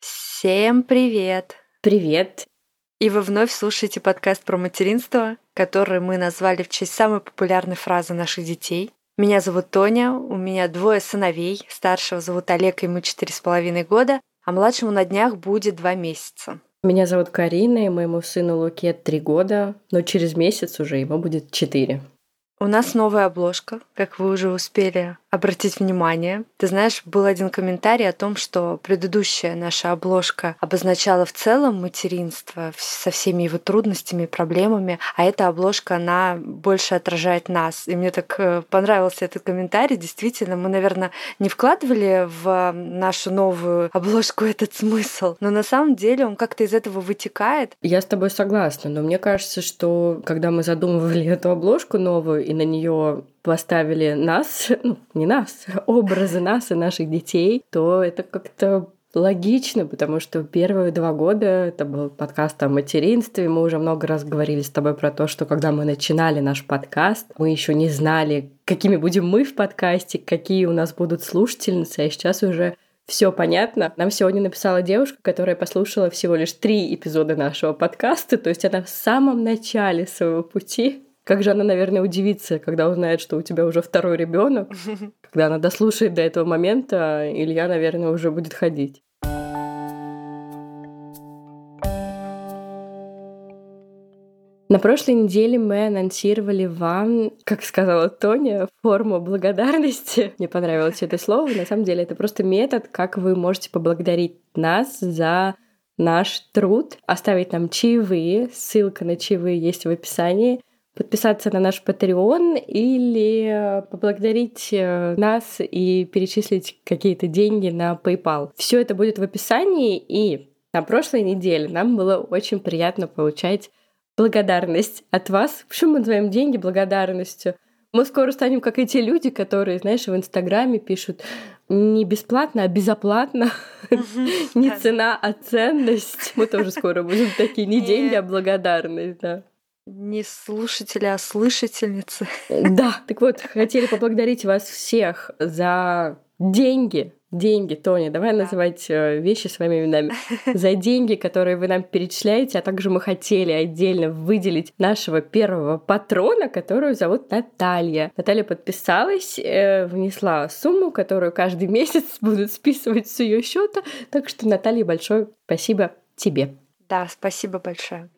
Всем привет! Привет! И вы вновь слушаете подкаст про материнство, который мы назвали в честь самой популярной фразы наших детей. Меня зовут Тоня, у меня двое сыновей. Старшего зовут Олег, ему четыре с половиной года, а младшему на днях будет два месяца. Меня зовут Карина, и моему сыну Луке три года, но через месяц уже ему будет четыре. У нас новая обложка, как вы уже успели обратить внимание. Ты знаешь, был один комментарий о том, что предыдущая наша обложка обозначала в целом материнство со всеми его трудностями, проблемами, а эта обложка, она больше отражает нас. И мне так э, понравился этот комментарий. Действительно, мы, наверное, не вкладывали в нашу новую обложку этот смысл, но на самом деле он как-то из этого вытекает. Я с тобой согласна, но мне кажется, что когда мы задумывали эту обложку новую, и на нее поставили нас, ну, не нас, образы нас и наших детей, то это как-то логично, потому что первые два года это был подкаст о материнстве. Мы уже много раз говорили с тобой про то, что когда мы начинали наш подкаст, мы еще не знали, какими будем мы в подкасте, какие у нас будут слушательницы, а сейчас уже все понятно. Нам сегодня написала девушка, которая послушала всего лишь три эпизода нашего подкаста, то есть она в самом начале своего пути как же она, наверное, удивится, когда узнает, что у тебя уже второй ребенок. Когда она дослушает до этого момента, Илья, наверное, уже будет ходить. На прошлой неделе мы анонсировали вам, как сказала Тоня, форму благодарности. Мне понравилось это слово. На самом деле это просто метод, как вы можете поблагодарить нас за наш труд, оставить нам чаевые. Ссылка на чаевые есть в описании подписаться на наш Patreon или поблагодарить э, нас и перечислить какие-то деньги на PayPal. Все это будет в описании, и на прошлой неделе нам было очень приятно получать благодарность от вас. Почему мы называем деньги благодарностью? Мы скоро станем как эти люди, которые, знаешь, в Инстаграме пишут не бесплатно, а безоплатно. Не цена, а ценность. Мы тоже скоро будем такие, не деньги, а благодарность, да. Не слушатели, а слышательницы. Да, так вот, хотели поблагодарить вас всех за деньги, деньги, Тоня, давай да. называть э, вещи своими именами, за деньги, которые вы нам перечисляете, а также мы хотели отдельно выделить нашего первого патрона, которую зовут Наталья. Наталья подписалась, э, внесла сумму, которую каждый месяц будут списывать с ее счета, так что, Наталья, большое спасибо тебе. Да, спасибо большое.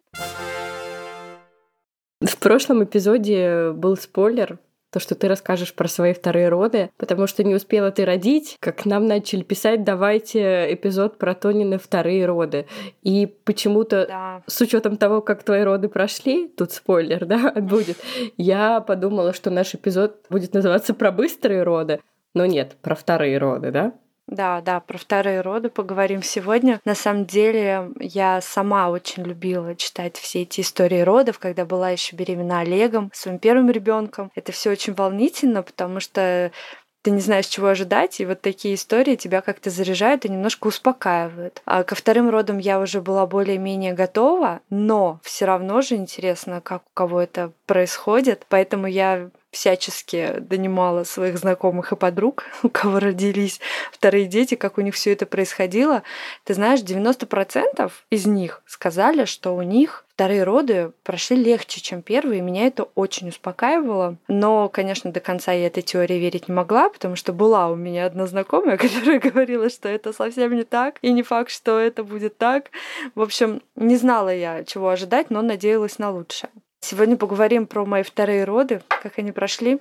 В прошлом эпизоде был спойлер, то, что ты расскажешь про свои вторые роды, потому что не успела ты родить, как нам начали писать, давайте эпизод про Тонины вторые роды. И почему-то, да. с учетом того, как твои роды прошли, тут спойлер, да, будет, я подумала, что наш эпизод будет называться про быстрые роды, но нет, про вторые роды, да? Да, да, про вторые роды поговорим сегодня. На самом деле, я сама очень любила читать все эти истории родов, когда была еще беременна Олегом, своим первым ребенком. Это все очень волнительно, потому что ты не знаешь, чего ожидать, и вот такие истории тебя как-то заряжают и немножко успокаивают. А ко вторым родам я уже была более-менее готова, но все равно же интересно, как у кого это происходит, поэтому я всячески донимала своих знакомых и подруг, у кого родились вторые дети, как у них все это происходило. Ты знаешь, 90% из них сказали, что у них вторые роды прошли легче, чем первые, и меня это очень успокаивало. Но, конечно, до конца я этой теории верить не могла, потому что была у меня одна знакомая, которая говорила, что это совсем не так, и не факт, что это будет так. В общем, не знала я, чего ожидать, но надеялась на лучшее. Сегодня поговорим про мои вторые роды, как они прошли.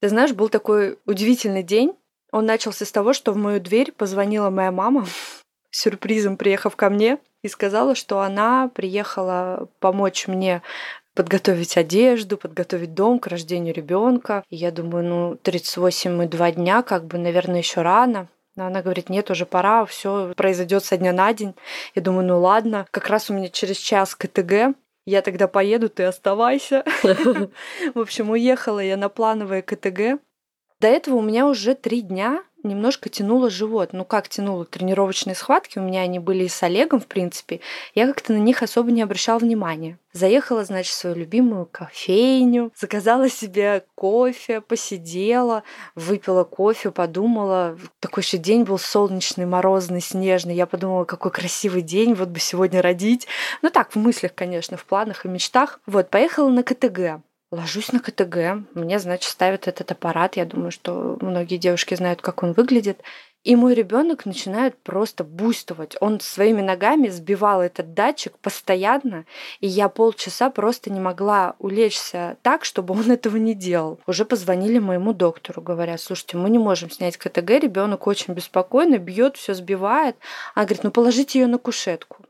Ты знаешь, был такой удивительный день. Он начался с того, что в мою дверь позвонила моя мама, сюрпризом приехав ко мне, и сказала, что она приехала помочь мне подготовить одежду, подготовить дом к рождению ребенка. Я думаю, ну, 38 и 2 дня, как бы, наверное, еще рано. Но она говорит, нет, уже пора, все произойдет со дня на день. Я думаю, ну ладно. Как раз у меня через час КТГ, я тогда поеду, ты оставайся. В общем, уехала я на плановое КТГ. До этого у меня уже три дня немножко тянуло живот. Ну как тянуло? Тренировочные схватки у меня они были и с Олегом, в принципе. Я как-то на них особо не обращала внимания. Заехала, значит, в свою любимую кофейню, заказала себе кофе, посидела, выпила кофе, подумала. Такой еще день был солнечный, морозный, снежный. Я подумала, какой красивый день, вот бы сегодня родить. Ну так, в мыслях, конечно, в планах и мечтах. Вот, поехала на КТГ. Ложусь на КТГ, мне, значит, ставят этот аппарат. Я думаю, что многие девушки знают, как он выглядит. И мой ребенок начинает просто буйствовать. Он своими ногами сбивал этот датчик постоянно, и я полчаса просто не могла улечься так, чтобы он этого не делал. Уже позвонили моему доктору, говоря, слушайте, мы не можем снять КТГ, ребенок очень беспокойно, бьет, все сбивает. Она говорит, ну положите ее на кушетку.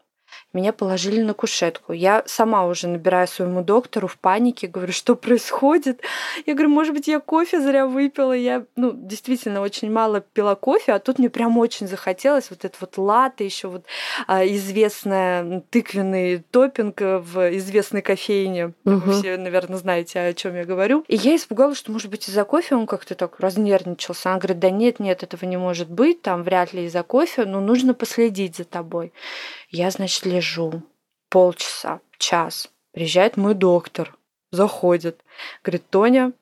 Меня положили на кушетку. Я сама уже набираю своему доктору в панике, говорю, что происходит. Я говорю, может быть, я кофе зря выпила. Я, ну, действительно очень мало пила кофе, а тут мне прям очень захотелось вот это вот латте, еще вот а, известная тыквенный топинг в известной кофейне. Угу. Вы все, наверное, знаете, о чем я говорю. И я испугалась, что, может быть, из-за кофе он как-то так разнервничался. Она говорит, да нет, нет, этого не может быть, там вряд ли из-за кофе, но нужно последить за тобой. Я, значит, лежу полчаса, час. Приезжает мой доктор, заходит. Говорит, Тоня,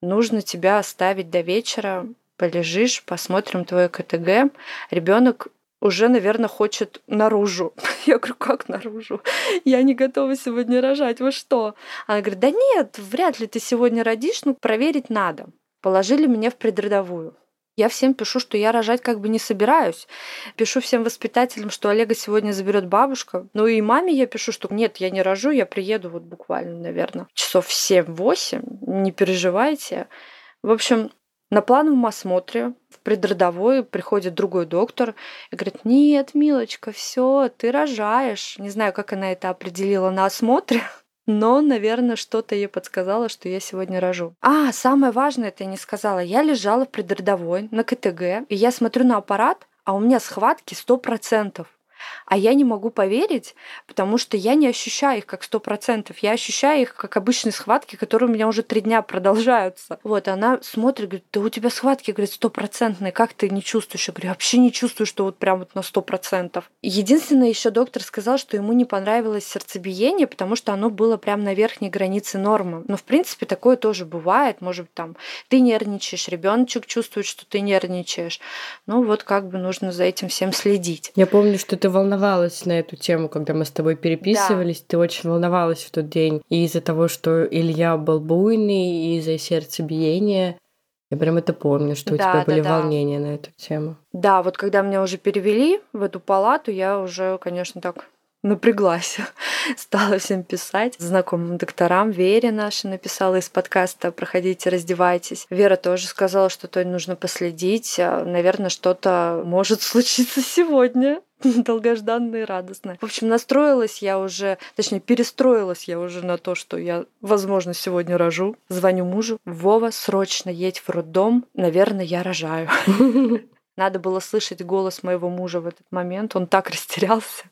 нужно тебя оставить до вечера, полежишь, посмотрим твой КТГ. Ребенок уже, наверное, хочет наружу. Я говорю, как наружу? Я не готова сегодня рожать. Вы что? Она говорит, да нет, вряд ли ты сегодня родишь, ну проверить надо. Положили меня в предродовую. Я всем пишу, что я рожать как бы не собираюсь. Пишу всем воспитателям, что Олега сегодня заберет бабушка. Ну и маме я пишу, что нет, я не рожу, я приеду вот буквально, наверное, часов в 7-8, не переживайте. В общем, на плановом осмотре в предродовой приходит другой доктор и говорит, нет, милочка, все, ты рожаешь. Не знаю, как она это определила на осмотре, но, наверное, что-то ей подсказало, что я сегодня рожу. А, самое важное это я не сказала. Я лежала в предродовой на КТГ, и я смотрю на аппарат, а у меня схватки 100%. А я не могу поверить, потому что я не ощущаю их как сто процентов. Я ощущаю их как обычные схватки, которые у меня уже три дня продолжаются. Вот, она смотрит, говорит, да у тебя схватки, говорит, стопроцентные, как ты не чувствуешь? Я говорю, вообще не чувствую, что вот прям вот на сто процентов. Единственное, еще доктор сказал, что ему не понравилось сердцебиение, потому что оно было прям на верхней границе нормы. Но, в принципе, такое тоже бывает. Может быть, там ты нервничаешь, ребеночек чувствует, что ты нервничаешь. Ну, вот как бы нужно за этим всем следить. Я помню, что ты волновалась на эту тему, когда мы с тобой переписывались. Да. Ты очень волновалась в тот день. И из-за того, что Илья был буйный, и из-за сердцебиения. Я прям это помню, что у да, тебя были да, волнения да. на эту тему. Да, вот когда меня уже перевели в эту палату, я уже, конечно, так напряглась, стала всем писать. Знакомым докторам Вере нашей написала из подкаста «Проходите, раздевайтесь». Вера тоже сказала, что то нужно последить. Наверное, что-то может случиться сегодня долгожданное и радостное. В общем, настроилась я уже, точнее, перестроилась я уже на то, что я, возможно, сегодня рожу. Звоню мужу. Вова, срочно едь в роддом. Наверное, я рожаю. Надо было слышать голос моего мужа в этот момент. Он так растерялся.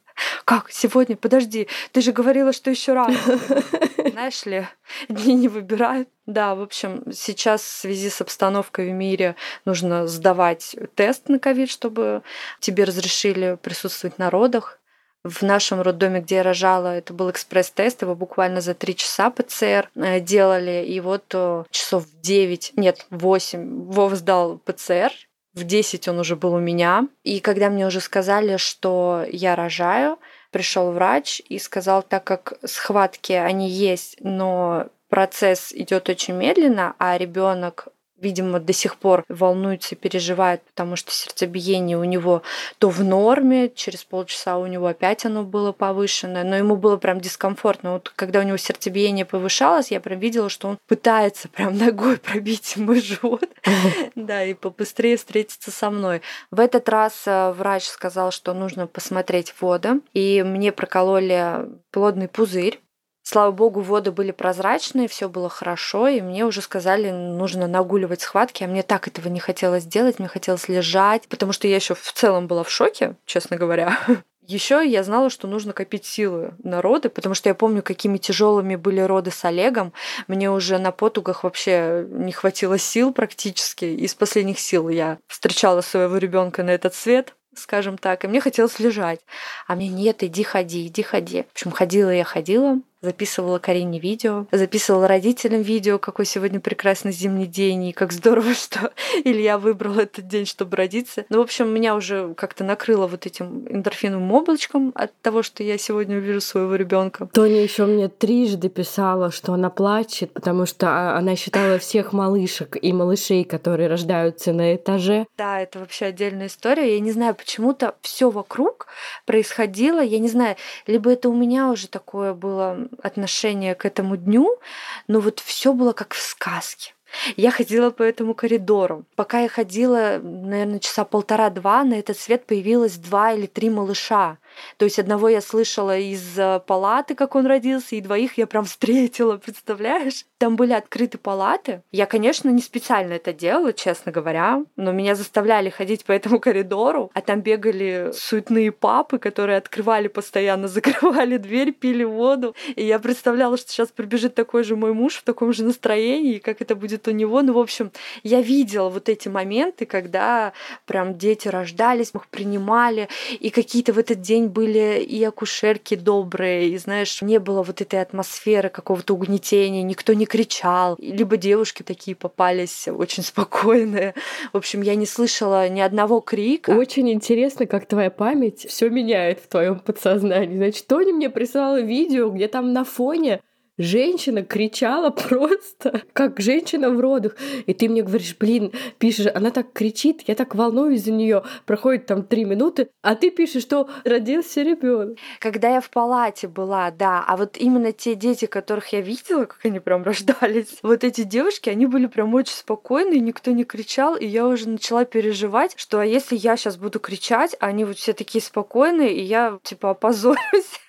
Как? Сегодня? Подожди, ты же говорила, что еще рано. Знаешь ли, дни не выбирают. Да, в общем, сейчас в связи с обстановкой в мире нужно сдавать тест на ковид, чтобы тебе разрешили присутствовать на родах. В нашем роддоме, где я рожала, это был экспресс-тест, его буквально за три часа ПЦР э, делали, и вот э, часов в 9, нет, в 8 Вов сдал ПЦР, в 10 он уже был у меня. И когда мне уже сказали, что я рожаю, пришел врач и сказал, так как схватки они есть, но процесс идет очень медленно, а ребенок видимо, до сих пор волнуется, переживает, потому что сердцебиение у него то в норме, через полчаса у него опять оно было повышенное, но ему было прям дискомфортно. Вот когда у него сердцебиение повышалось, я прям видела, что он пытается прям ногой пробить мой живот, да, и побыстрее встретиться со мной. В этот раз э, врач сказал, что нужно посмотреть воду, и мне прокололи плодный пузырь, Слава богу, воды были прозрачные, все было хорошо, и мне уже сказали, нужно нагуливать схватки, а мне так этого не хотелось делать, мне хотелось лежать, потому что я еще в целом была в шоке, честно говоря. Еще я знала, что нужно копить силы на роды, потому что я помню, какими тяжелыми были роды с Олегом. Мне уже на потугах вообще не хватило сил практически. Из последних сил я встречала своего ребенка на этот свет скажем так, и мне хотелось лежать. А мне нет, иди ходи, иди ходи. В общем, ходила я, ходила, записывала Карине видео, записывала родителям видео, какой сегодня прекрасный зимний день, и как здорово, что Илья выбрал этот день, чтобы родиться. Ну, в общем, меня уже как-то накрыло вот этим эндорфиновым облачком от того, что я сегодня увижу своего ребенка. Тоня еще мне трижды писала, что она плачет, потому что а, она считала всех малышек и малышей, которые рождаются на этаже. Да, это вообще отдельная история. Я не знаю, почему-то все вокруг происходило. Я не знаю, либо это у меня уже такое было отношение к этому дню, но вот все было как в сказке. Я ходила по этому коридору. Пока я ходила, наверное, часа полтора-два, на этот свет появилось два или три малыша. То есть одного я слышала из э, палаты, как он родился, и двоих я прям встретила, представляешь? Там были открыты палаты. Я, конечно, не специально это делала, честно говоря, но меня заставляли ходить по этому коридору, а там бегали суетные папы, которые открывали постоянно, закрывали дверь, пили воду. И я представляла, что сейчас прибежит такой же мой муж в таком же настроении, как это будет у него. Ну, в общем, я видела вот эти моменты, когда прям дети рождались, мы их принимали, и какие-то в этот день были и акушерки добрые, и, знаешь, не было вот этой атмосферы какого-то угнетения, никто не кричал, либо девушки такие попались очень спокойные. В общем, я не слышала ни одного крика. Очень интересно, как твоя память все меняет в твоем подсознании. Значит, Тони мне прислала видео, где там на фоне женщина кричала просто, как женщина в родах. И ты мне говоришь, блин, пишешь, она так кричит, я так волнуюсь за нее. Проходит там три минуты, а ты пишешь, что родился ребенок. Когда я в палате была, да, а вот именно те дети, которых я видела, как они прям рождались, вот эти девушки, они были прям очень спокойные, никто не кричал, и я уже начала переживать, что а если я сейчас буду кричать, а они вот все такие спокойные, и я типа опозорюсь.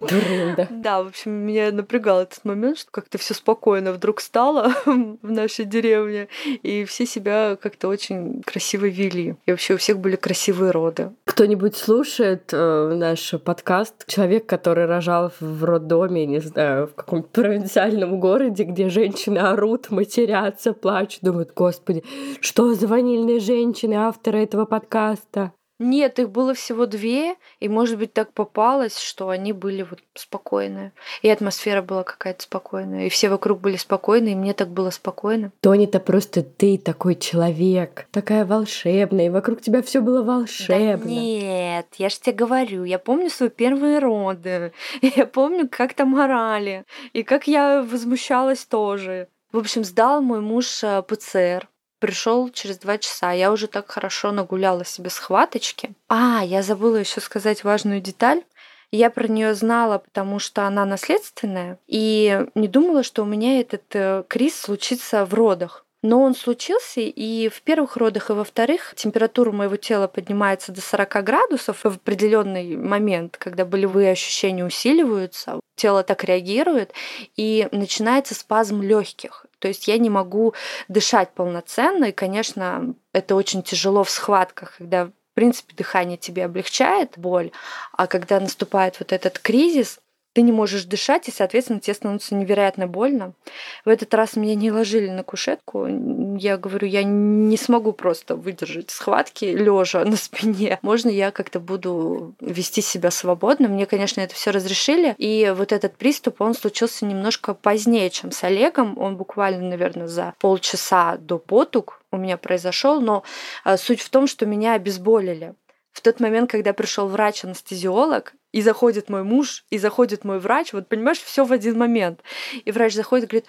Дурень, да. Да, в общем, меня напрягал этот момент, что как-то все спокойно вдруг стало в нашей деревне, и все себя как-то очень красиво вели. И вообще у всех были красивые роды. Кто-нибудь слушает э, наш подкаст? Человек, который рожал в роддоме, не знаю, в каком-то провинциальном городе, где женщины орут, матерятся, плачут, думают, господи, что за ванильные женщины, авторы этого подкаста? Нет, их было всего две, и, может быть, так попалось, что они были вот спокойные. И атмосфера была какая-то спокойная, и все вокруг были спокойны, и мне так было спокойно. Тони-то просто ты такой человек, такая волшебная, и вокруг тебя все было волшебно. Да нет, я же тебе говорю, я помню свои первые роды, я помню, как там орали, и как я возмущалась тоже. В общем, сдал мой муж э, ПЦР, пришел через два часа. Я уже так хорошо нагуляла себе схваточки. А, я забыла еще сказать важную деталь. Я про нее знала, потому что она наследственная, и не думала, что у меня этот э, криз случится в родах. Но он случился и в первых родах, и во вторых температура моего тела поднимается до 40 градусов в определенный момент, когда болевые ощущения усиливаются, тело так реагирует, и начинается спазм легких. То есть я не могу дышать полноценно, и, конечно, это очень тяжело в схватках, когда в принципе, дыхание тебе облегчает боль, а когда наступает вот этот кризис, ты не можешь дышать, и, соответственно, тебе становится невероятно больно. В этот раз меня не ложили на кушетку. Я говорю, я не смогу просто выдержать схватки лежа на спине. Можно я как-то буду вести себя свободно? Мне, конечно, это все разрешили. И вот этот приступ, он случился немножко позднее, чем с Олегом. Он буквально, наверное, за полчаса до потуг у меня произошел, но а, суть в том, что меня обезболили. В тот момент, когда пришел врач-анестезиолог, и заходит мой муж, и заходит мой врач, вот понимаешь, все в один момент. И врач заходит и говорит,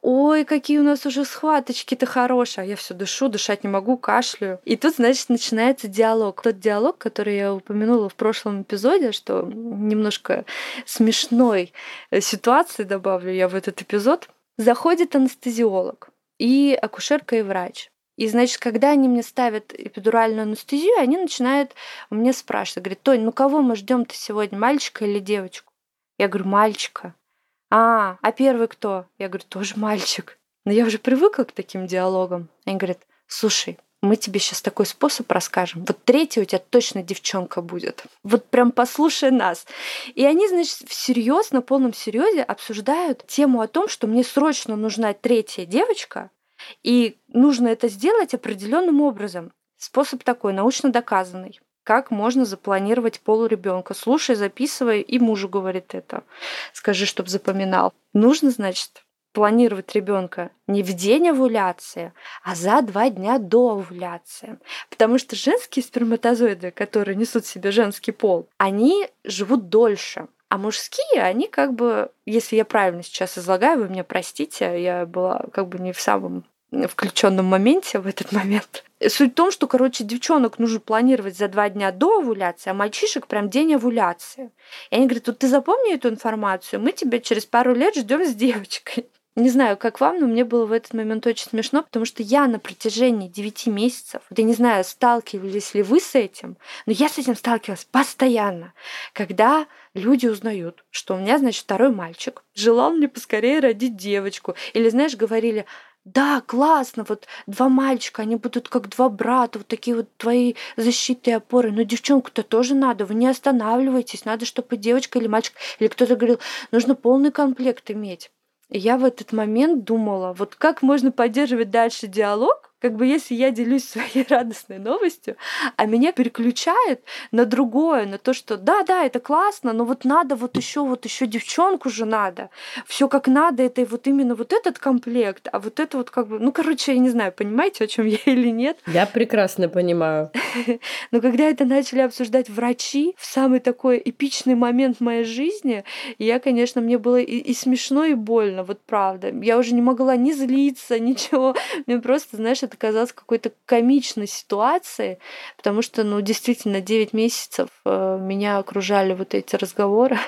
ой, какие у нас уже схваточки-то хорошие. Я все дышу, дышать не могу, кашляю. И тут, значит, начинается диалог. Тот диалог, который я упомянула в прошлом эпизоде, что немножко смешной э, ситуации добавлю я в этот эпизод. Заходит анестезиолог и акушерка и врач. И, значит, когда они мне ставят эпидуральную анестезию, они начинают мне спрашивать. Говорят, Тонь, ну кого мы ждем то сегодня, мальчика или девочку? Я говорю, мальчика. А, а первый кто? Я говорю, тоже мальчик. Но я уже привыкла к таким диалогам. Они говорят, слушай, мы тебе сейчас такой способ расскажем. Вот третий у тебя точно девчонка будет. Вот прям послушай нас. И они, значит, всерьез, на полном серьезе обсуждают тему о том, что мне срочно нужна третья девочка, и нужно это сделать определенным образом. Способ такой, научно доказанный. Как можно запланировать пол ребенка? Слушай, записывай, и мужу говорит это. Скажи, чтобы запоминал. Нужно, значит, планировать ребенка не в день овуляции, а за два дня до овуляции. Потому что женские сперматозоиды, которые несут в себе женский пол, они живут дольше. А мужские, они как бы, если я правильно сейчас излагаю, вы меня простите, я была как бы не в самом включенном моменте в этот момент. Суть в том, что, короче, девчонок нужно планировать за два дня до овуляции, а мальчишек прям день овуляции. И они говорят, вот ты запомни эту информацию, мы тебя через пару лет ждем с девочкой. Не знаю, как вам, но мне было в этот момент очень смешно, потому что я на протяжении 9 месяцев, я не знаю, сталкивались ли вы с этим, но я с этим сталкивалась постоянно, когда люди узнают, что у меня, значит, второй мальчик, желал мне поскорее родить девочку. Или, знаешь, говорили, да, классно, вот два мальчика, они будут как два брата, вот такие вот твои защиты и опоры. Но девчонку-то тоже надо, вы не останавливайтесь, надо, чтобы девочка или мальчик, или кто-то говорил, нужно полный комплект иметь я в этот момент думала, вот как можно поддерживать дальше диалог, как бы если я делюсь своей радостной новостью, а меня переключает на другое, на то, что да, да, это классно, но вот надо вот еще вот еще девчонку же надо, все как надо, это вот именно вот этот комплект, а вот это вот как бы, ну короче, я не знаю, понимаете, о чем я или нет? Я прекрасно понимаю. Но когда это начали обсуждать врачи в самый такой эпичный момент моей жизни, я, конечно, мне было и, и смешно, и больно, вот правда. Я уже не могла ни злиться, ничего. Мне просто, знаешь, это казалось какой-то комичной ситуацией, потому что, ну, действительно, 9 месяцев э, меня окружали вот эти разговоры.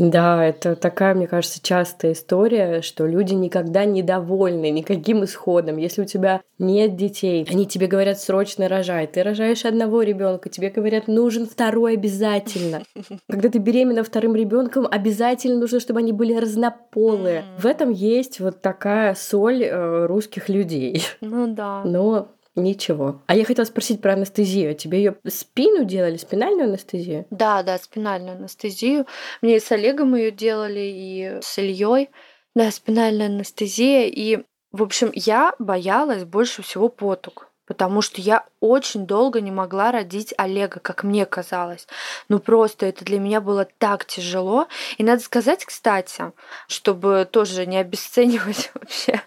Да, это такая, мне кажется, частая история, что люди никогда не довольны никаким исходом. Если у тебя нет детей, они тебе говорят срочно рожай. Ты рожаешь одного ребенка, тебе говорят нужен второй обязательно. Когда ты беременна вторым ребенком, обязательно нужно, чтобы они были разнополые. В этом есть вот такая соль э, русских людей. Ну да. Но Ничего. А я хотела спросить про анестезию. Тебе ее спину делали, спинальную анестезию? Да, да, спинальную анестезию. Мне и с Олегом ее делали, и с Ильей. Да, спинальная анестезия. И, в общем, я боялась больше всего потуг потому что я очень долго не могла родить Олега, как мне казалось. Ну просто это для меня было так тяжело. И надо сказать, кстати, чтобы тоже не обесценивать вообще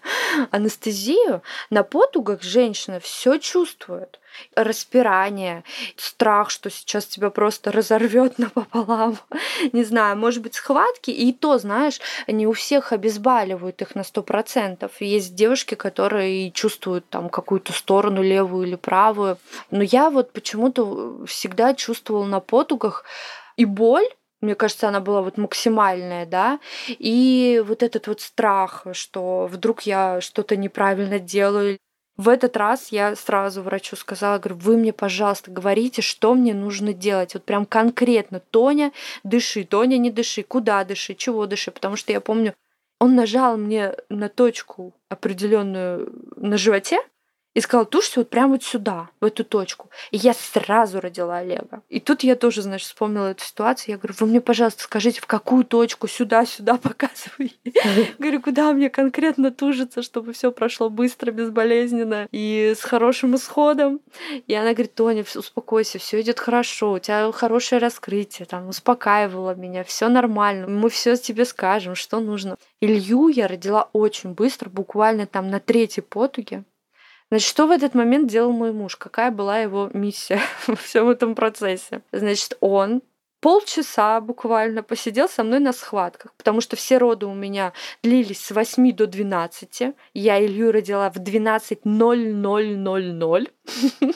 анестезию, на потугах женщина все чувствует распирание, страх, что сейчас тебя просто разорвет напополам. Не знаю, может быть, схватки. И то, знаешь, не у всех обезболивают их на сто процентов. Есть девушки, которые чувствуют там какую-то сторону, левую или правую. Но я вот почему-то всегда чувствовала на потугах и боль, мне кажется, она была вот максимальная, да, и вот этот вот страх, что вдруг я что-то неправильно делаю, в этот раз я сразу врачу сказала, говорю, вы мне, пожалуйста, говорите, что мне нужно делать. Вот прям конкретно. Тоня, дыши, Тоня, не дыши, куда дыши, чего дыши. Потому что я помню, он нажал мне на точку определенную на животе, и сказала, тушься вот прямо вот сюда, в эту точку. И я сразу родила Олега. И тут я тоже, знаешь, вспомнила эту ситуацию. Я говорю, вы мне, пожалуйста, скажите, в какую точку, сюда, сюда показывай. Говорю, куда мне конкретно тужиться, чтобы все прошло быстро, безболезненно и с хорошим исходом. И она говорит, Тоня, успокойся, все идет хорошо, у тебя хорошее раскрытие, там, успокаивала меня, все нормально, мы все тебе скажем, что нужно. Илью я родила очень быстро, буквально там на третьей потуге. Значит, что в этот момент делал мой муж? Какая была его миссия во всем этом процессе? Значит, он полчаса буквально посидел со мной на схватках, потому что все роды у меня длились с 8 до 12. Я Илью родила в 12.0000.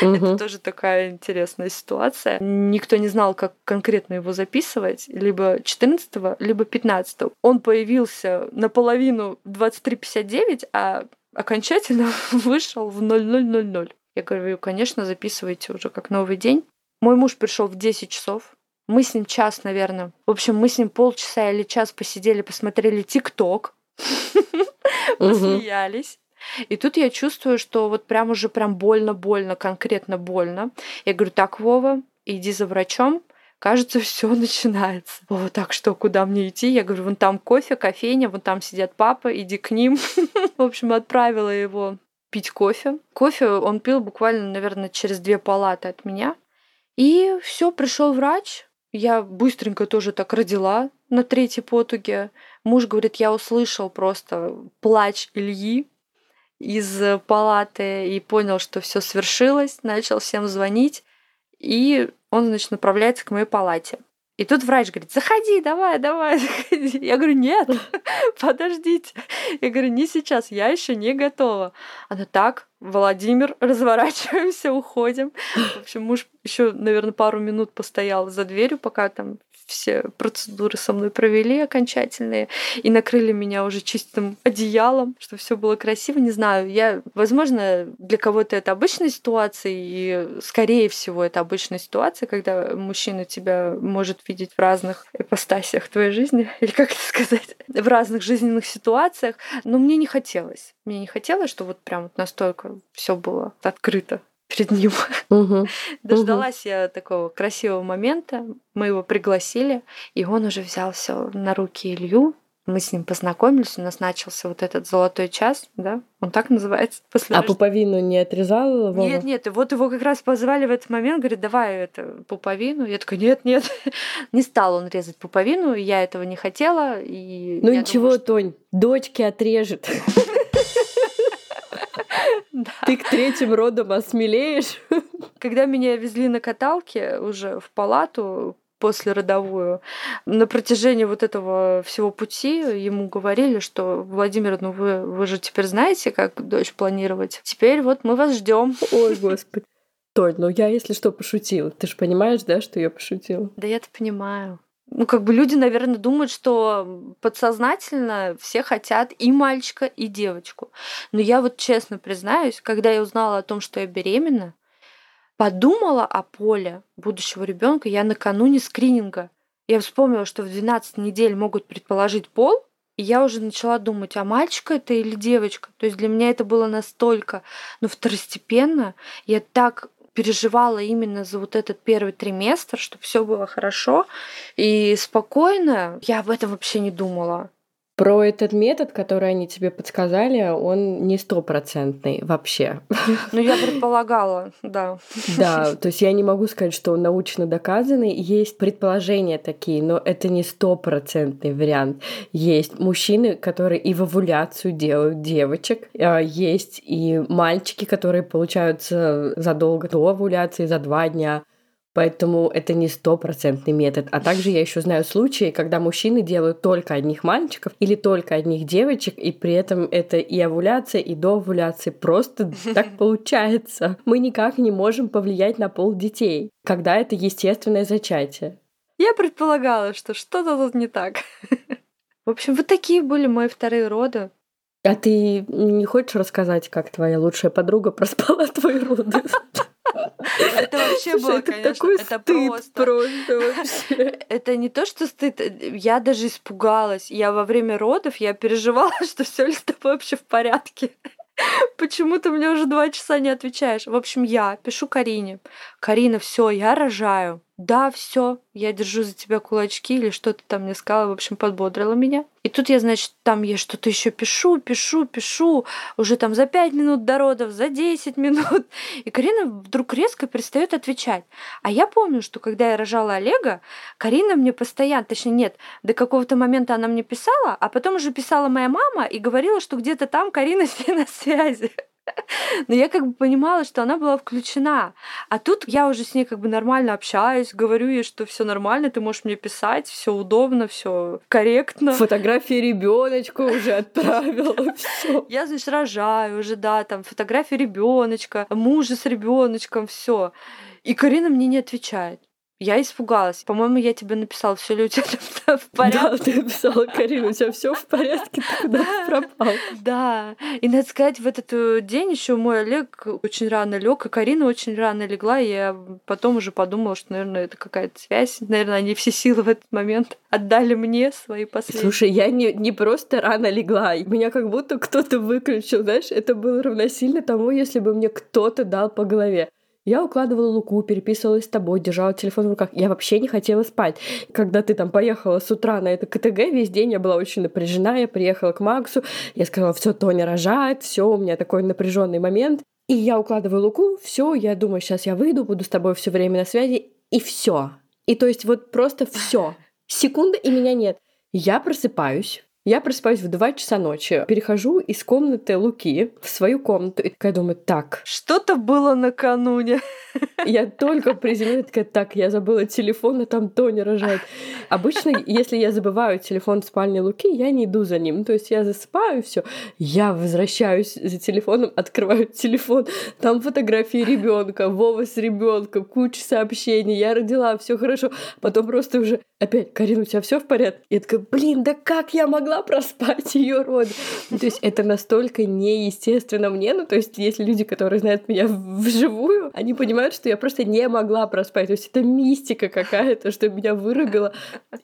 Это тоже такая интересная ситуация. Никто не знал, как конкретно его записывать, либо 14 либо 15 Он появился наполовину 23.59, а окончательно вышел в 0000. Я говорю, конечно, записывайте уже как новый день. Мой муж пришел в 10 часов. Мы с ним час, наверное. В общем, мы с ним полчаса или час посидели, посмотрели ТикТок, посмеялись. И тут я чувствую, что вот прям уже прям больно-больно, конкретно больно. Я говорю, так, Вова, иди за врачом, кажется, все начинается. Вова, так что, куда мне идти? Я говорю, вон там кофе, кофейня, вон там сидят папа, иди к ним. В общем, отправила его пить кофе. Кофе он пил буквально, наверное, через две палаты от меня. И все, пришел врач. Я быстренько тоже так родила на третьей потуге. Муж говорит, я услышал просто плач Ильи из палаты и понял, что все свершилось, начал всем звонить, и он, значит, направляется к моей палате. И тут врач говорит, заходи, давай, давай, заходи. Я говорю, нет, подождите. Я говорю, не сейчас, я еще не готова. Она так, Владимир, разворачиваемся, уходим. В общем, муж еще, наверное, пару минут постоял за дверью, пока там все процедуры со мной провели окончательные и накрыли меня уже чистым одеялом, чтобы все было красиво. Не знаю, я, возможно, для кого-то это обычная ситуация, и скорее всего это обычная ситуация, когда мужчина тебя может видеть в разных ипостасиях твоей жизни, или как это сказать, в разных жизненных ситуациях, но мне не хотелось. Мне не хотелось, что вот прям вот настолько все было открыто перед ним. Угу. Дождалась угу. я такого красивого момента. Мы его пригласили, и он уже взял все на руки Илью. Мы с ним познакомились, у нас начался вот этот золотой час, да? Он так называется. После а рождения. пуповину не отрезал Вова? Нет, нет, вот его как раз позвали в этот момент, говорит, давай это пуповину. Я такая, нет, нет. не стал он резать пуповину, я этого не хотела. И ну ничего, думаю, что... Тонь, дочки отрежет. Ты к третьим родам осмелеешь. Когда меня везли на каталке уже в палату, после родовую. На протяжении вот этого всего пути ему говорили, что Владимир, ну вы, вы же теперь знаете, как дочь планировать. Теперь вот мы вас ждем. Ой, господи. Толь, ну я, если что, пошутила. Ты же понимаешь, да, что я пошутила? Да я-то понимаю ну, как бы люди, наверное, думают, что подсознательно все хотят и мальчика, и девочку. Но я вот честно признаюсь, когда я узнала о том, что я беременна, подумала о поле будущего ребенка я накануне скрининга. Я вспомнила, что в 12 недель могут предположить пол, и я уже начала думать, а мальчика это или девочка. То есть для меня это было настолько, ну, второстепенно. Я так переживала именно за вот этот первый триместр, чтобы все было хорошо и спокойно. Я об этом вообще не думала. Про этот метод, который они тебе подсказали, он не стопроцентный вообще. Ну, я предполагала, да. Да, то есть я не могу сказать, что он научно доказанный. Есть предположения такие, но это не стопроцентный вариант. Есть мужчины, которые и в овуляцию делают девочек. А есть и мальчики, которые получаются задолго до овуляции, за два дня. Поэтому это не стопроцентный метод. А также я еще знаю случаи, когда мужчины делают только одних мальчиков или только одних девочек, и при этом это и овуляция, и до овуляции. Просто так получается. Мы никак не можем повлиять на пол детей, когда это естественное зачатие. Я предполагала, что что-то тут не так. В общем, вот такие были мои вторые роды. А ты не хочешь рассказать, как твоя лучшая подруга проспала твои роды? Это вообще было, конечно, это просто. вообще. Это не то, что стыд, я даже испугалась. Я во время родов, я переживала, что все ли с тобой вообще в порядке. Почему ты мне уже два часа не отвечаешь? В общем, я пишу Карине. Карина, все, я рожаю да, все, я держу за тебя кулачки или что-то там мне сказала, в общем, подбодрила меня. И тут я, значит, там я что-то еще пишу, пишу, пишу, уже там за пять минут до родов, за 10 минут. И Карина вдруг резко перестает отвечать. А я помню, что когда я рожала Олега, Карина мне постоянно, точнее нет, до какого-то момента она мне писала, а потом уже писала моя мама и говорила, что где-то там Карина с ней на связи. Но я как бы понимала, что она была включена. А тут я уже с ней как бы нормально общаюсь, говорю ей, что все нормально, ты можешь мне писать, все удобно, все корректно. Фотографии ребеночка уже отправила. Я, значит, рожаю уже, да, там фотографии ребеночка, мужа с ребеночком, все. И Карина мне не отвечает. Я испугалась. По-моему, я тебе написала, все ли у тебя в порядке. Да, ты написала, Карина, у тебя все в порядке, ты куда пропал. Да. И надо сказать, в этот э, день еще мой Олег очень рано лег, и Карина очень рано легла, и я потом уже подумала, что, наверное, это какая-то связь. Наверное, они все силы в этот момент отдали мне свои последние. Слушай, я не, не просто рано легла, меня как будто кто-то выключил, знаешь, это было равносильно тому, если бы мне кто-то дал по голове. Я укладывала луку, переписывалась с тобой, держала телефон в руках. Я вообще не хотела спать. Когда ты там поехала с утра на это КТГ, весь день я была очень напряжена. Я приехала к Максу, я сказала, все, Тоня рожает, все, у меня такой напряженный момент. И я укладываю луку, все, я думаю, сейчас я выйду, буду с тобой все время на связи, и все. И то есть вот просто все. Секунда, и меня нет. Я просыпаюсь, я просыпаюсь в 2 часа ночи, перехожу из комнаты Луки в свою комнату и такая думаю, так. Что-то было накануне. Я только приземлилась, такая, так, я забыла телефон, а там Тоня рожает. Обычно, если я забываю телефон в спальне Луки, я не иду за ним. То есть я засыпаю, все. Я возвращаюсь за телефоном, открываю телефон, там фотографии ребенка, Вова с ребенком, куча сообщений, я родила, все хорошо. Потом просто уже опять, Карина, у тебя все в порядке? Я такая, блин, да как я могла проспать ее роды? Ну, то есть это настолько неестественно мне. Ну, то есть если люди, которые знают меня вживую, они понимают, что я просто не могла проспать. То есть это мистика какая-то, что меня вырубило.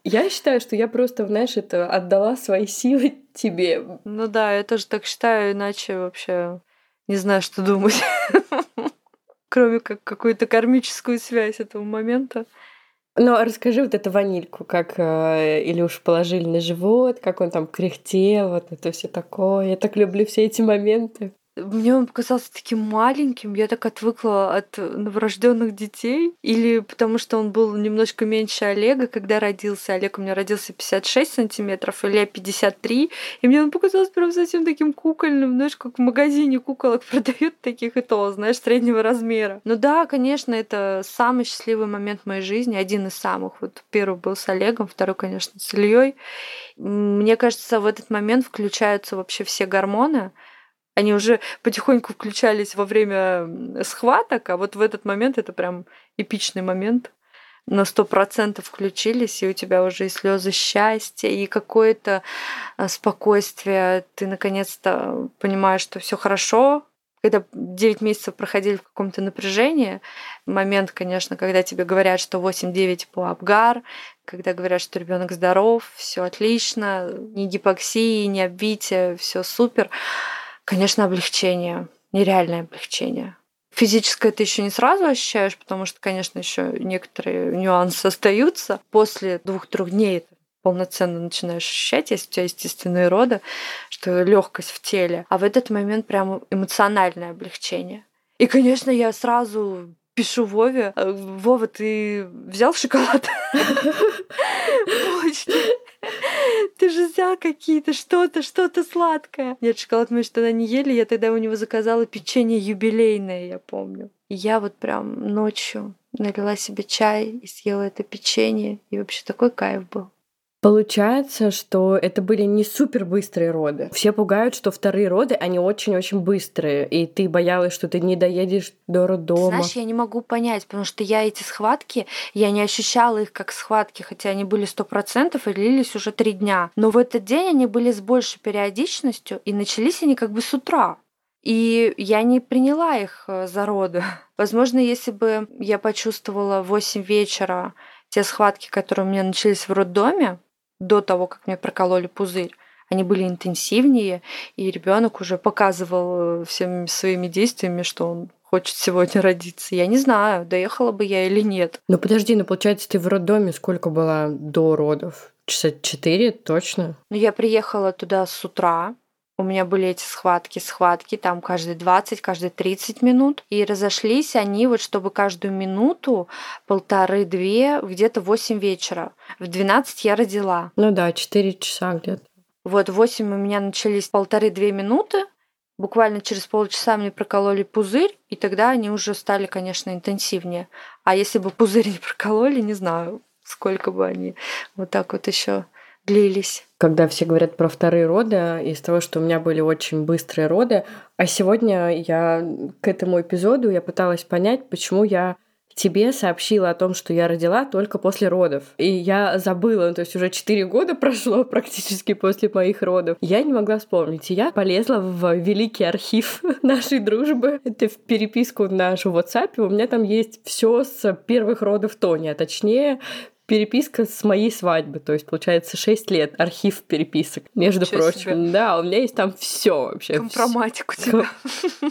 Я считаю, что я просто, знаешь, это отдала свои силы тебе. Ну да, я тоже так считаю, иначе вообще не знаю, что думать. Кроме как какую-то кармическую связь этого момента. Ну, расскажи вот эту ванильку, как э, Илюш положили на живот, как он там кряхтел, вот это все такое. Я так люблю все эти моменты. Мне он показался таким маленьким, я так отвыкла от новорожденных детей. Или потому что он был немножко меньше Олега, когда родился. Олег у меня родился 56 сантиметров, Илья 53. И мне он показался прям совсем таким кукольным, знаешь, как в магазине куколок продают таких и то, знаешь, среднего размера. Ну да, конечно, это самый счастливый момент моей жизни, один из самых. Вот первый был с Олегом, второй, конечно, с Ильей. Мне кажется, в этот момент включаются вообще все гормоны, они уже потихоньку включались во время схваток, а вот в этот момент это прям эпичный момент на сто процентов включились, и у тебя уже и слезы счастья, и какое-то а, спокойствие. Ты наконец-то понимаешь, что все хорошо. Когда 9 месяцев проходили в каком-то напряжении, момент, конечно, когда тебе говорят, что 8-9 по Абгар, когда говорят, что ребенок здоров, все отлично, ни гипоксии, ни обвития, все супер. Конечно, облегчение, нереальное облегчение. Физическое ты еще не сразу ощущаешь, потому что, конечно, еще некоторые нюансы остаются. После двух-трех дней это полноценно начинаешь ощущать, если у тебя естественные роды, что легкость в теле. А в этот момент прям эмоциональное облегчение. И, конечно, я сразу пишу Вове, «Э, Вова, ты взял шоколад? Ты же взял какие-то что-то, что-то сладкое. Нет, шоколад мы тогда не ели. Я тогда у него заказала печенье юбилейное, я помню. И я вот прям ночью налила себе чай и съела это печенье. И вообще такой кайф был. Получается, что это были не супер быстрые роды. Все пугают, что вторые роды, они очень-очень быстрые, и ты боялась, что ты не доедешь до роддома. Знаешь, я не могу понять, потому что я эти схватки, я не ощущала их как схватки, хотя они были сто процентов и длились уже три дня. Но в этот день они были с большей периодичностью, и начались они как бы с утра. И я не приняла их э, за роды. Возможно, если бы я почувствовала в 8 вечера те схватки, которые у меня начались в роддоме, до того, как мне прокололи пузырь, они были интенсивнее, и ребенок уже показывал э, всеми своими действиями, что он хочет сегодня родиться. Я не знаю, доехала бы я или нет. Ну подожди, ну получается, ты в роддоме сколько была до родов? Часа четыре точно? Ну я приехала туда с утра, у меня были эти схватки, схватки, там каждые 20, каждые 30 минут. И разошлись они вот, чтобы каждую минуту, полторы-две, где-то 8 вечера. В 12 я родила. Ну да, 4 часа где-то. Вот 8 у меня начались полторы-две минуты. Буквально через полчаса мне прокололи пузырь, и тогда они уже стали, конечно, интенсивнее. А если бы пузырь не прокололи, не знаю, сколько бы они вот так вот еще длились. Когда все говорят про вторые роды, из того, что у меня были очень быстрые роды, а сегодня я к этому эпизоду я пыталась понять, почему я тебе сообщила о том, что я родила только после родов. И я забыла, ну, то есть уже 4 года прошло практически после моих родов. Я не могла вспомнить. И я полезла в великий архив нашей дружбы. Это в переписку нашу в WhatsApp. У меня там есть все с первых родов Тони, а точнее переписка с моей свадьбы, то есть получается 6 лет архив переписок, между Ничего прочим. Себе. Да, у меня есть там все вообще. Компроматик у тебя.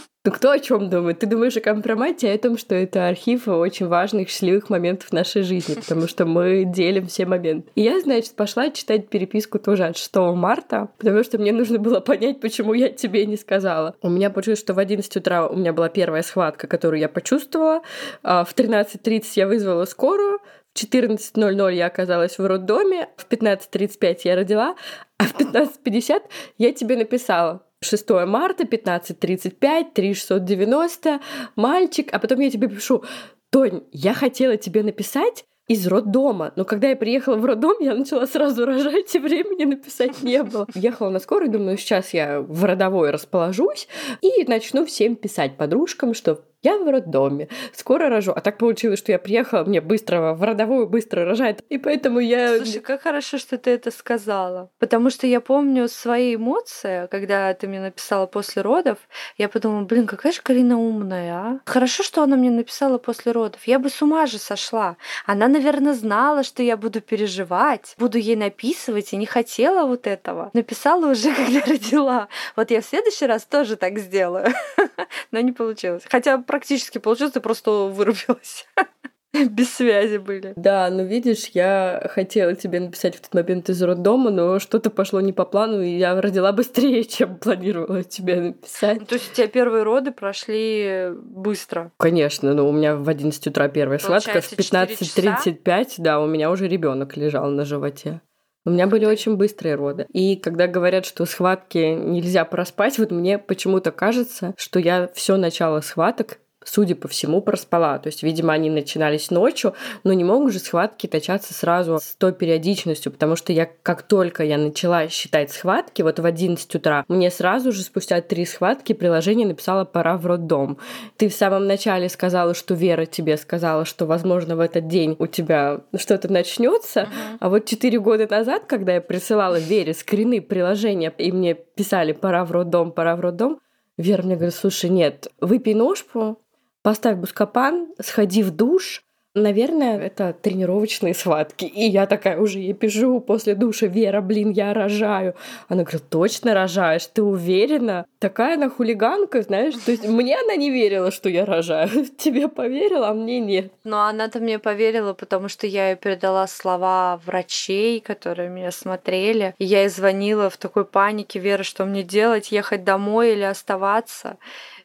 Ну кто о чем думает? Ты думаешь о компромате, о том, что это архив очень важных, счастливых моментов нашей жизни, потому что мы делим все моменты. И я, значит, пошла читать переписку тоже от 6 марта, потому что мне нужно было понять, почему я тебе не сказала. У меня получилось, что в 11 утра у меня была первая схватка, которую я почувствовала. А в 13.30 я вызвала скорую, 14.00 я оказалась в роддоме, в 15.35 я родила, а в 15.50 я тебе написала. 6 марта, 15.35, 3690, мальчик, а потом я тебе пишу, Тонь, я хотела тебе написать, из роддома. Но когда я приехала в роддом, я начала сразу рожать, и времени написать не было. Ехала на скорой, думаю, сейчас я в родовой расположусь и начну всем писать подружкам, что я в роддоме, скоро рожу. А так получилось, что я приехала, мне быстро в родовую быстро рожать, и поэтому я... Слушай, как хорошо, что ты это сказала. Потому что я помню свои эмоции, когда ты мне написала после родов, я подумала, блин, какая же Карина умная, а? Хорошо, что она мне написала после родов. Я бы с ума же сошла. Она, наверное, знала, что я буду переживать, буду ей написывать, и не хотела вот этого. Написала уже, когда родила. Вот я в следующий раз тоже так сделаю. Но не получилось. Хотя практически получилось, ты просто вырубилась. Без связи были. Да, ну видишь, я хотела тебе написать в тот момент из роддома, но что-то пошло не по плану, и я родила быстрее, чем планировала тебе написать. Ну, то есть у тебя первые роды прошли быстро? Конечно, но у меня в 11 утра первая схватка, в 15.35, да, у меня уже ребенок лежал на животе. У меня были очень быстрые роды. И когда говорят, что схватки нельзя проспать, вот мне почему-то кажется, что я все начало схваток судя по всему, проспала. То есть, видимо, они начинались ночью, но не могут же схватки точаться сразу с той периодичностью, потому что я, как только я начала считать схватки, вот в 11 утра, мне сразу же спустя три схватки приложение написало «пора в роддом». Ты в самом начале сказала, что Вера тебе сказала, что, возможно, в этот день у тебя что-то начнется, uh-huh. а вот четыре года назад, когда я присылала Вере скрины приложения, и мне писали «пора в роддом, пора в роддом», Вера мне говорит, слушай, нет, выпей ножку, поставь бускопан, сходи в душ. Наверное, это тренировочные схватки. И я такая уже ей пишу после душа, Вера, блин, я рожаю. Она говорит, точно рожаешь, ты уверена? Такая она хулиганка, знаешь, то есть мне она не верила, что я рожаю. Тебе поверила, а мне нет. Но она-то мне поверила, потому что я ей передала слова врачей, которые меня смотрели. И я ей звонила в такой панике, Вера, что мне делать, ехать домой или оставаться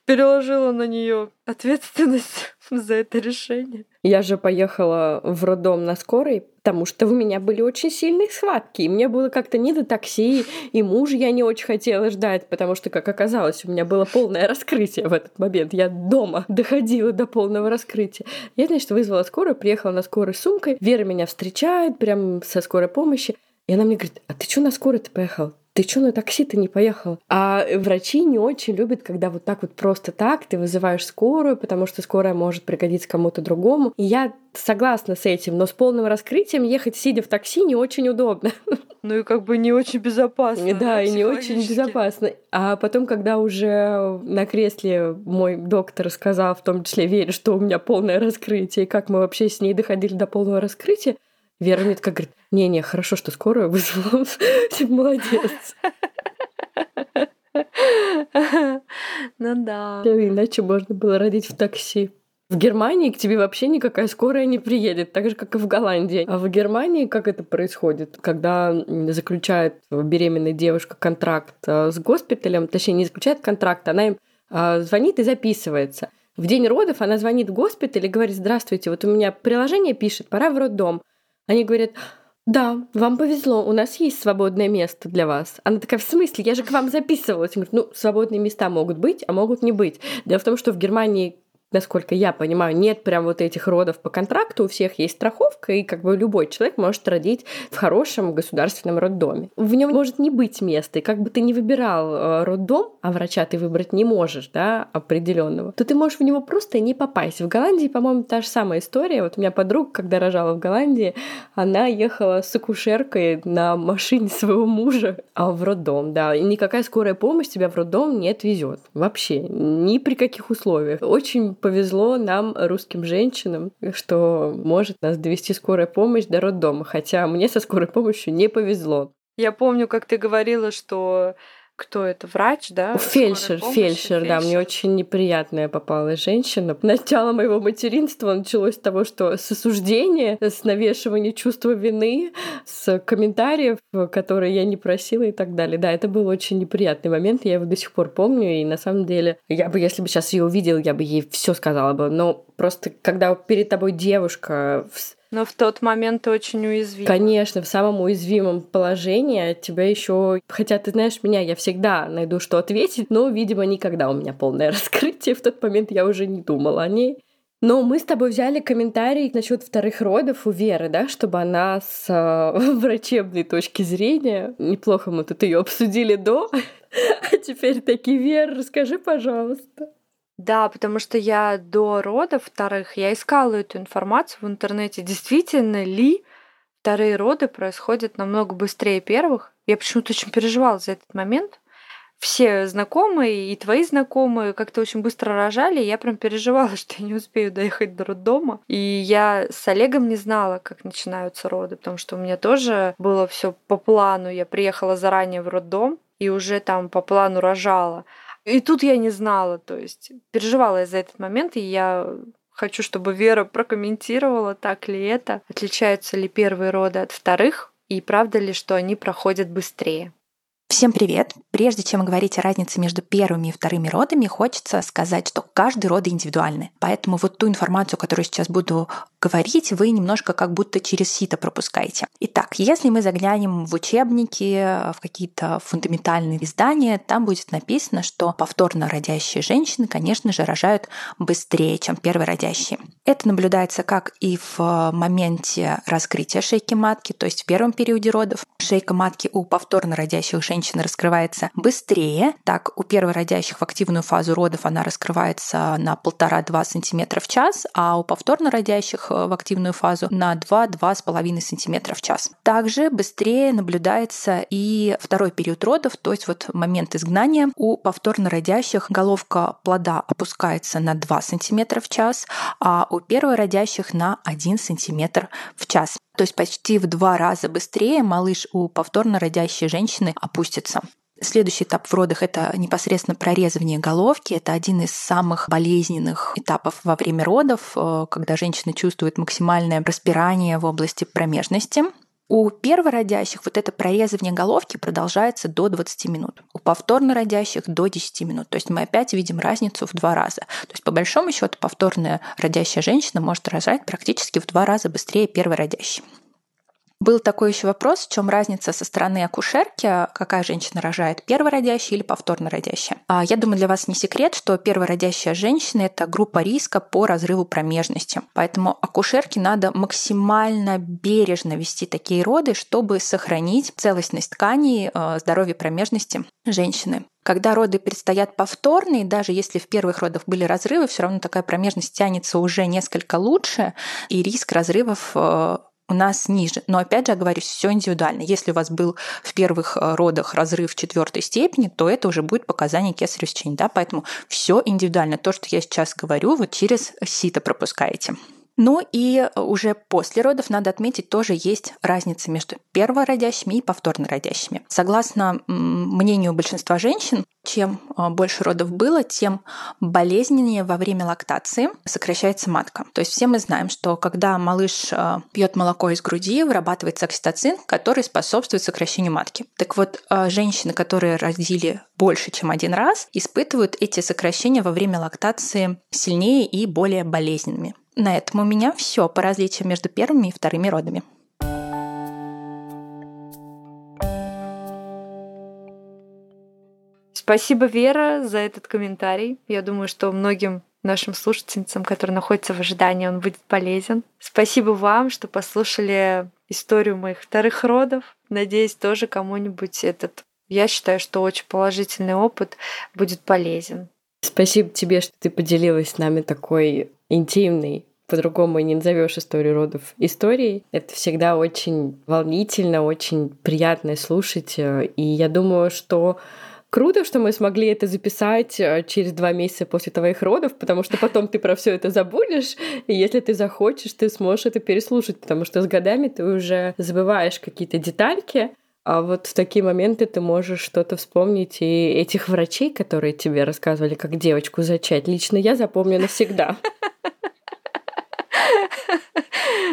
переложила на нее ответственность за это решение. Я же поехала в роддом на скорой, потому что у меня были очень сильные схватки. И мне было как-то не до такси, и муж я не очень хотела ждать, потому что, как оказалось, у меня было полное раскрытие в этот момент. Я дома доходила до полного раскрытия. Я, значит, вызвала скорую, приехала на скорой сумкой. Вера меня встречает прям со скорой помощи. И она мне говорит, а ты что на скорой-то поехал? Ты что на такси-то не поехал? А врачи не очень любят, когда вот так вот просто так ты вызываешь скорую, потому что скорая может пригодиться кому-то другому. И я согласна с этим, но с полным раскрытием ехать сидя в такси не очень удобно. Ну и как бы не очень безопасно. Да, и не очень безопасно. А потом, когда уже на кресле мой доктор сказал, в том числе Вере, что у меня полное раскрытие, и как мы вообще с ней доходили до полного раскрытия, Вера мне такая говорит, не-не, хорошо, что скорую вызвала. Молодец. Ну да. Иначе можно было родить в такси. В Германии к тебе вообще никакая скорая не приедет, так же, как и в Голландии. А в Германии как это происходит? Когда заключает беременная девушка контракт э, с госпиталем, точнее, не заключает контракт, она им э, звонит и записывается. В день родов она звонит в госпиталь и говорит, здравствуйте, вот у меня приложение пишет, пора в роддом. Они говорят, да, вам повезло, у нас есть свободное место для вас. Она такая, в смысле, я же к вам записывалась. Я ну, свободные места могут быть, а могут не быть. Дело в том, что в Германии насколько я понимаю, нет прям вот этих родов по контракту, у всех есть страховка, и как бы любой человек может родить в хорошем государственном роддоме. В нем может не быть места, и как бы ты не выбирал э, роддом, а врача ты выбрать не можешь, да, определенного, то ты можешь в него просто не попасть. В Голландии, по-моему, та же самая история. Вот у меня подруга, когда рожала в Голландии, она ехала с акушеркой на машине своего мужа а в роддом, да, и никакая скорая помощь тебя в роддом не отвезет вообще, ни при каких условиях. Очень повезло нам, русским женщинам, что может нас довести скорая помощь до роддома, хотя мне со скорой помощью не повезло. Я помню, как ты говорила, что кто это, врач, да? Фельдшер, помощи, фельдшер, да, мне очень неприятная попалась женщина. Начало моего материнства началось с того, что с осуждения, с навешивания чувства вины, с комментариев, которые я не просила и так далее. Да, это был очень неприятный момент, я его до сих пор помню, и на самом деле, я бы, если бы сейчас ее увидела, я бы ей все сказала бы, но просто когда перед тобой девушка но в тот момент ты очень уязвим. Конечно, в самом уязвимом положении тебя еще, хотя ты знаешь меня, я всегда найду, что ответить, но, видимо, никогда у меня полное раскрытие. В тот момент я уже не думала о ней. Но мы с тобой взяли комментарий насчет вторых родов у Веры, да, чтобы она с э, врачебной точки зрения, неплохо мы тут ее обсудили до, а теперь таки, Вера, расскажи, пожалуйста. Да, потому что я до родов вторых, я искала эту информацию в интернете, действительно ли вторые роды происходят намного быстрее первых. Я почему-то очень переживала за этот момент. Все знакомые и твои знакомые как-то очень быстро рожали, и я прям переживала, что я не успею доехать до роддома. И я с Олегом не знала, как начинаются роды, потому что у меня тоже было все по плану. Я приехала заранее в роддом и уже там по плану рожала. И тут я не знала, то есть переживала я за этот момент, и я хочу, чтобы Вера прокомментировала, так ли это, отличаются ли первые роды от вторых, и правда ли, что они проходят быстрее. Всем привет! Прежде чем говорить о разнице между первыми и вторыми родами, хочется сказать, что каждый род индивидуальный. Поэтому вот ту информацию, которую сейчас буду говорить, вы немножко как будто через сито пропускаете. Итак, если мы заглянем в учебники, в какие-то фундаментальные издания, там будет написано, что повторно родящие женщины, конечно же, рожают быстрее, чем первородящие. Это наблюдается как и в моменте раскрытия шейки матки, то есть в первом периоде родов. Шейка матки у повторно родящих женщин раскрывается быстрее. Так, у первородящих в активную фазу родов она раскрывается на 1,5-2 см в час, а у повторно родящих в активную фазу на 2-2,5 см в час. Также быстрее наблюдается и второй период родов, то есть вот момент изгнания. У повторно родящих головка плода опускается на 2 см в час, а у первородящих на 1 см в час. То есть почти в два раза быстрее малыш у повторно родящей женщины опустится. Следующий этап в родах – это непосредственно прорезывание головки. Это один из самых болезненных этапов во время родов, э, когда женщина чувствует максимальное распирание в области промежности. У первородящих вот это прорезывание головки продолжается до 20 минут. У повторно родящих до 10 минут. То есть мы опять видим разницу в два раза. То есть по большому счету повторная родящая женщина может рожать практически в два раза быстрее первородящей. Был такой еще вопрос, в чем разница со стороны акушерки, какая женщина рожает, первородящая или повторно родящая. А Я думаю, для вас не секрет, что первородящая женщина – это группа риска по разрыву промежности. Поэтому акушерке надо максимально бережно вести такие роды, чтобы сохранить целостность тканей, э, здоровье промежности женщины. Когда роды предстоят повторные, даже если в первых родах были разрывы, все равно такая промежность тянется уже несколько лучше, и риск разрывов э, у нас ниже. Но опять же, говорю, все индивидуально. Если у вас был в первых э, родах разрыв четвертой степени, то это уже будет показание кесарево сечения. Да? Поэтому все индивидуально. То, что я сейчас говорю, вот через сито пропускаете. Ну и уже после родов, надо отметить, тоже есть разница между первородящими и повторно родящими. Согласно мнению большинства женщин, чем а, больше родов было, тем болезненнее во время лактации сокращается матка. То есть все мы знаем, что когда малыш а, пьет молоко из груди, вырабатывается окситоцин, который способствует сокращению матки. Так вот, женщины, которые родили больше, чем один раз, испытывают эти сокращения во время лактации сильнее и более болезненными. На этом у меня все по различиям между первыми и вторыми родами. Спасибо, Вера, за этот комментарий. Я думаю, что многим нашим слушательницам, которые находятся в ожидании, он будет полезен. Спасибо вам, что послушали историю моих вторых родов. Надеюсь, тоже кому-нибудь этот, я считаю, что очень положительный опыт будет полезен. Спасибо тебе, что ты поделилась с нами такой интимной по-другому не назовешь историю родов историей. Это всегда очень волнительно, очень приятно слушать. И я думаю, что Круто, что мы смогли это записать э, через два месяца после твоих родов, потому что потом ты про все это забудешь, и если ты захочешь, ты сможешь это переслушать, потому что с годами ты уже забываешь какие-то детальки, а вот в такие моменты ты можешь что-то вспомнить, и этих врачей, которые тебе рассказывали, как девочку зачать, лично я запомню навсегда.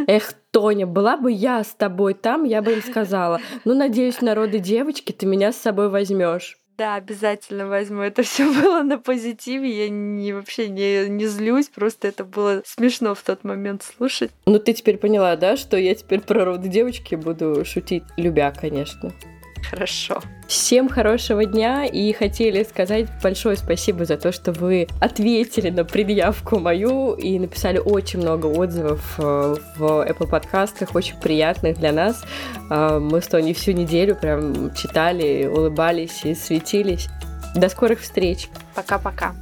Эх, Тоня, была бы я с тобой там, я бы им сказала, ну, надеюсь, народы девочки, ты меня с собой возьмешь. Да, обязательно возьму. Это все было на позитиве. Я не, вообще не, не злюсь, просто это было смешно в тот момент слушать. Ну, ты теперь поняла, да, что я теперь про роды девочки буду шутить, любя, конечно. Хорошо. Всем хорошего дня и хотели сказать большое спасибо за то, что вы ответили на предъявку мою и написали очень много отзывов э, в Apple подкастах, очень приятных для нас. Э, мы с Тони всю неделю прям читали, улыбались и светились. До скорых встреч. Пока-пока.